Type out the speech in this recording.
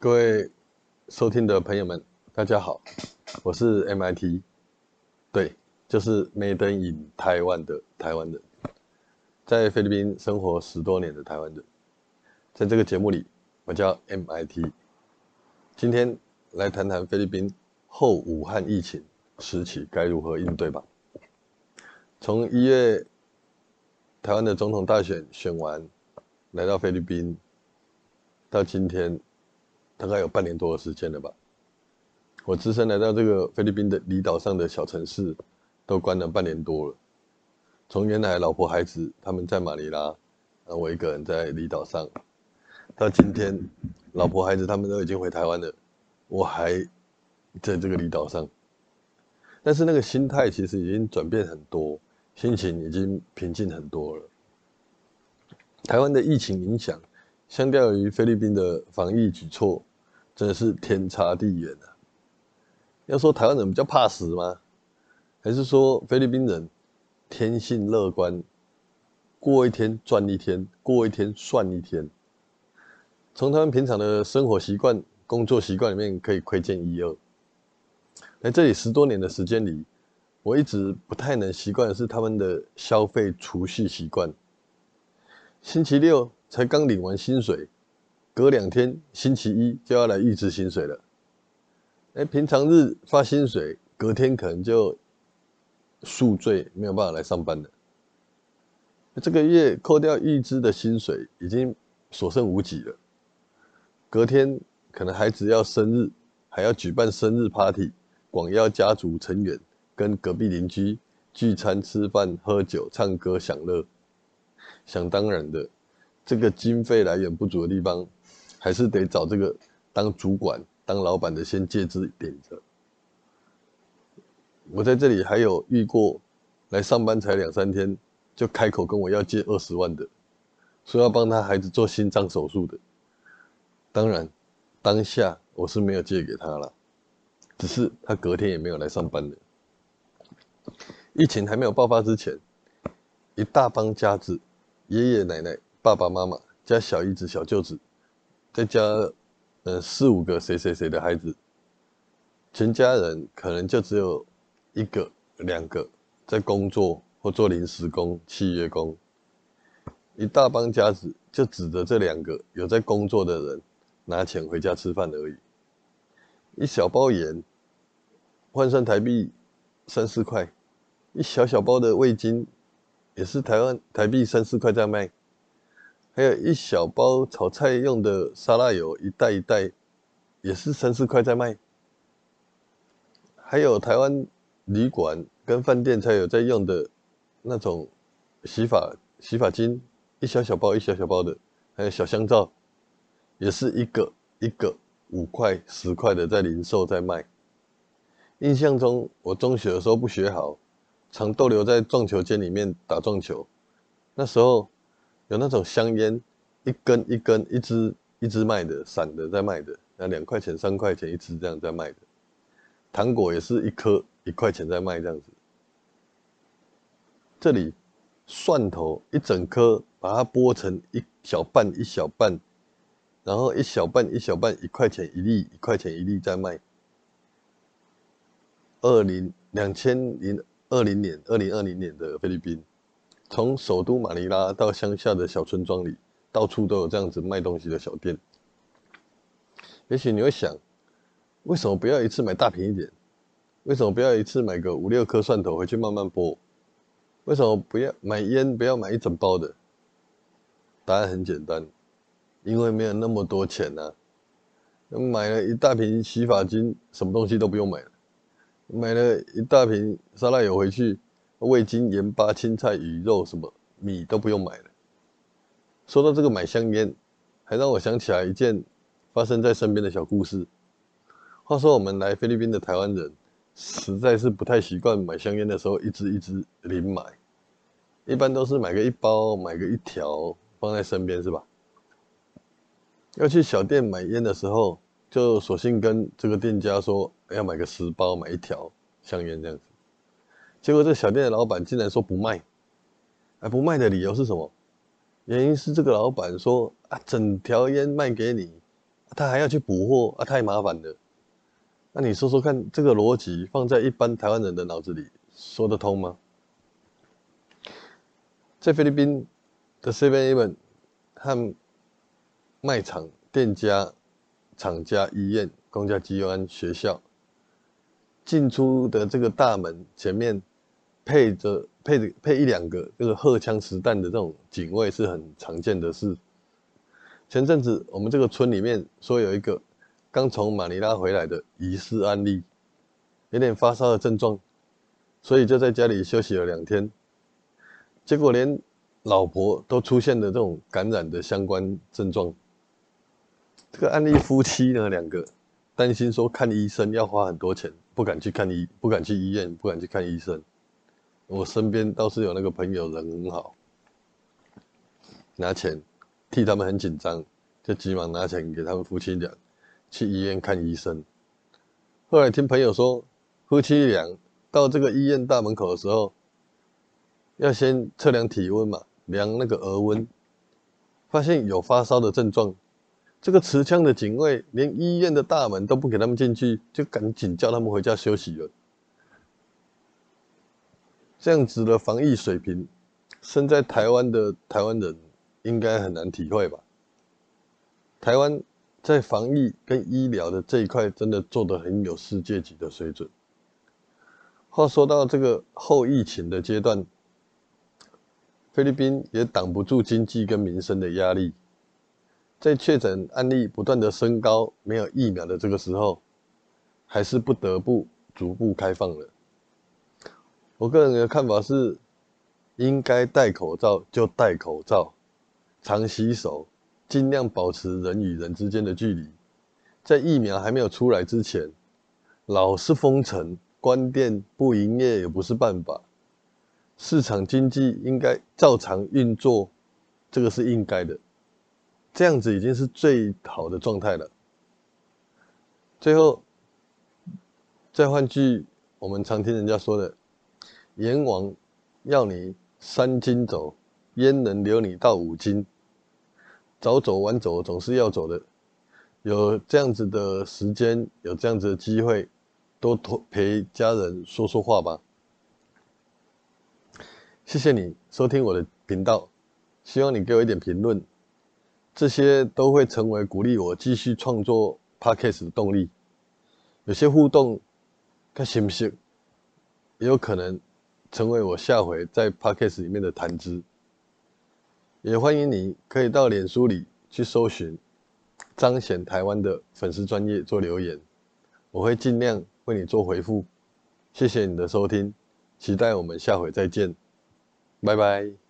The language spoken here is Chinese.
各位收听的朋友们，大家好，我是 MIT，对，就是 Made in 台湾的台湾人，在菲律宾生活十多年的台湾人，在这个节目里，我叫 MIT，今天来谈谈菲律宾后武汉疫情时期该如何应对吧。从一月台湾的总统大选选完，来到菲律宾，到今天。大概有半年多的时间了吧。我只身来到这个菲律宾的离岛上的小城市，都关了半年多了。从原来老婆孩子他们在马尼拉，那我一个人在离岛上，到今天老婆孩子他们都已经回台湾了，我还在这个离岛上。但是那个心态其实已经转变很多，心情已经平静很多了。台湾的疫情影响，相较于菲律宾的防疫举措。真的是天差地远啊！要说台湾人比较怕死吗？还是说菲律宾人天性乐观，过一天赚一天，过一天算一天？从他们平常的生活习惯、工作习惯里面可以窥见一二。在这里十多年的时间里，我一直不太能习惯的是他们的消费储蓄习惯。星期六才刚领完薪水。隔两天，星期一就要来预支薪水了。哎，平常日发薪水，隔天可能就宿醉，没有办法来上班了。这个月扣掉预支的薪水，已经所剩无几了。隔天可能孩子要生日，还要举办生日 party，广邀家族成员跟隔壁邻居聚餐吃饭、喝酒、唱歌、享乐。想当然的，这个经费来源不足的地方。还是得找这个当主管、当老板的先借支点着。我在这里还有遇过来上班才两三天就开口跟我要借二十万的，说要帮他孩子做心脏手术的。当然，当下我是没有借给他了，只是他隔天也没有来上班了。疫情还没有爆发之前，一大帮家子，爷爷奶奶、爸爸妈妈加小姨子、小舅子。再加，呃，四五个谁谁谁的孩子，全家人可能就只有一个、两个在工作或做临时工、契约工，一大帮家子就指着这两个有在工作的人拿钱回家吃饭而已。一小包盐换算台币三四块，一小小包的味精也是台湾台币三四块在卖。还有一小包炒菜用的沙拉油，一袋一袋，也是三四块在卖。还有台湾旅馆跟饭店才有在用的那种洗发洗发精，一小小包一小小包的，还有小香皂，也是一个一个五块十块的在零售在卖。印象中，我中学的时候不学好，常逗留在撞球间里面打撞球，那时候。有那种香烟，一根一根、一支一支卖的，散的在卖的，那两块钱、三块钱一支这样在卖的。糖果也是一颗一块钱在卖这样子。这里蒜头一整颗，把它剥成一小半一小半，然后一小半一小半一块钱一粒，一块钱一粒在卖。二零两千零二零年、二零二零年的菲律宾。从首都马尼拉到乡下的小村庄里，到处都有这样子卖东西的小店。也许你会想，为什么不要一次买大瓶一点？为什么不要一次买个五六颗蒜头回去慢慢剥？为什么不要买烟？不要买一整包的？答案很简单，因为没有那么多钱呐。买了一大瓶洗发精，什么东西都不用买了；买了一大瓶沙拉油回去。味精、盐巴、青菜、鱼肉，什么米都不用买了。说到这个买香烟，还让我想起来一件发生在身边的小故事。话说我们来菲律宾的台湾人，实在是不太习惯买香烟的时候一支一支零买，一般都是买个一包、买个一条放在身边，是吧？要去小店买烟的时候，就索性跟这个店家说要买个十包，买一条香烟这样子。结果这小店的老板竟然说不卖，哎，不卖的理由是什么？原因是这个老板说啊，整条烟卖给你，他还要去补货啊，太麻烦了。那你说说看，这个逻辑放在一般台湾人的脑子里说得通吗？在菲律宾的 Seven Eleven 和卖场、店家、厂家、医院、公家机关、学校进出的这个大门前面配着配着配一两个这个荷枪实弹的这种警卫是很常见的事。前阵子我们这个村里面说有一个刚从马尼拉回来的疑似案例，有点发烧的症状，所以就在家里休息了两天。结果连老婆都出现了这种感染的相关症状。这个案例夫妻呢，两个担心说看医生要花很多钱，不敢去看医，不敢去医院，不敢去看医生。我身边倒是有那个朋友人很好，拿钱替他们很紧张，就急忙拿钱给他们夫妻俩去医院看医生。后来听朋友说，夫妻俩到这个医院大门口的时候。要先测量体温嘛，量那个额温，发现有发烧的症状，这个持枪的警卫连医院的大门都不给他们进去，就赶紧叫他们回家休息了。这样子的防疫水平，身在台湾的台湾人应该很难体会吧？台湾在防疫跟医疗的这一块，真的做得很有世界级的水准。话说到这个后疫情的阶段。菲律宾也挡不住经济跟民生的压力，在确诊案例不断的升高、没有疫苗的这个时候，还是不得不逐步开放了。我个人的看法是，应该戴口罩就戴口罩，常洗手，尽量保持人与人之间的距离。在疫苗还没有出来之前，老是封城、关店、不营业也不是办法。市场经济应该照常运作，这个是应该的，这样子已经是最好的状态了。最后，再换句我们常听人家说的：“阎王要你三斤走，焉能留你到五斤？早走晚走总是要走的。有这样子的时间，有这样子的机会，多陪家人说说话吧。”谢谢你收听我的频道，希望你给我一点评论，这些都会成为鼓励我继续创作 podcast 的动力。有些互动，看行不行，也有可能成为我下回在 podcast 里面的谈资。也欢迎你可以到脸书里去搜寻彰显台湾的粉丝专业做留言，我会尽量为你做回复。谢谢你的收听，期待我们下回再见。拜拜。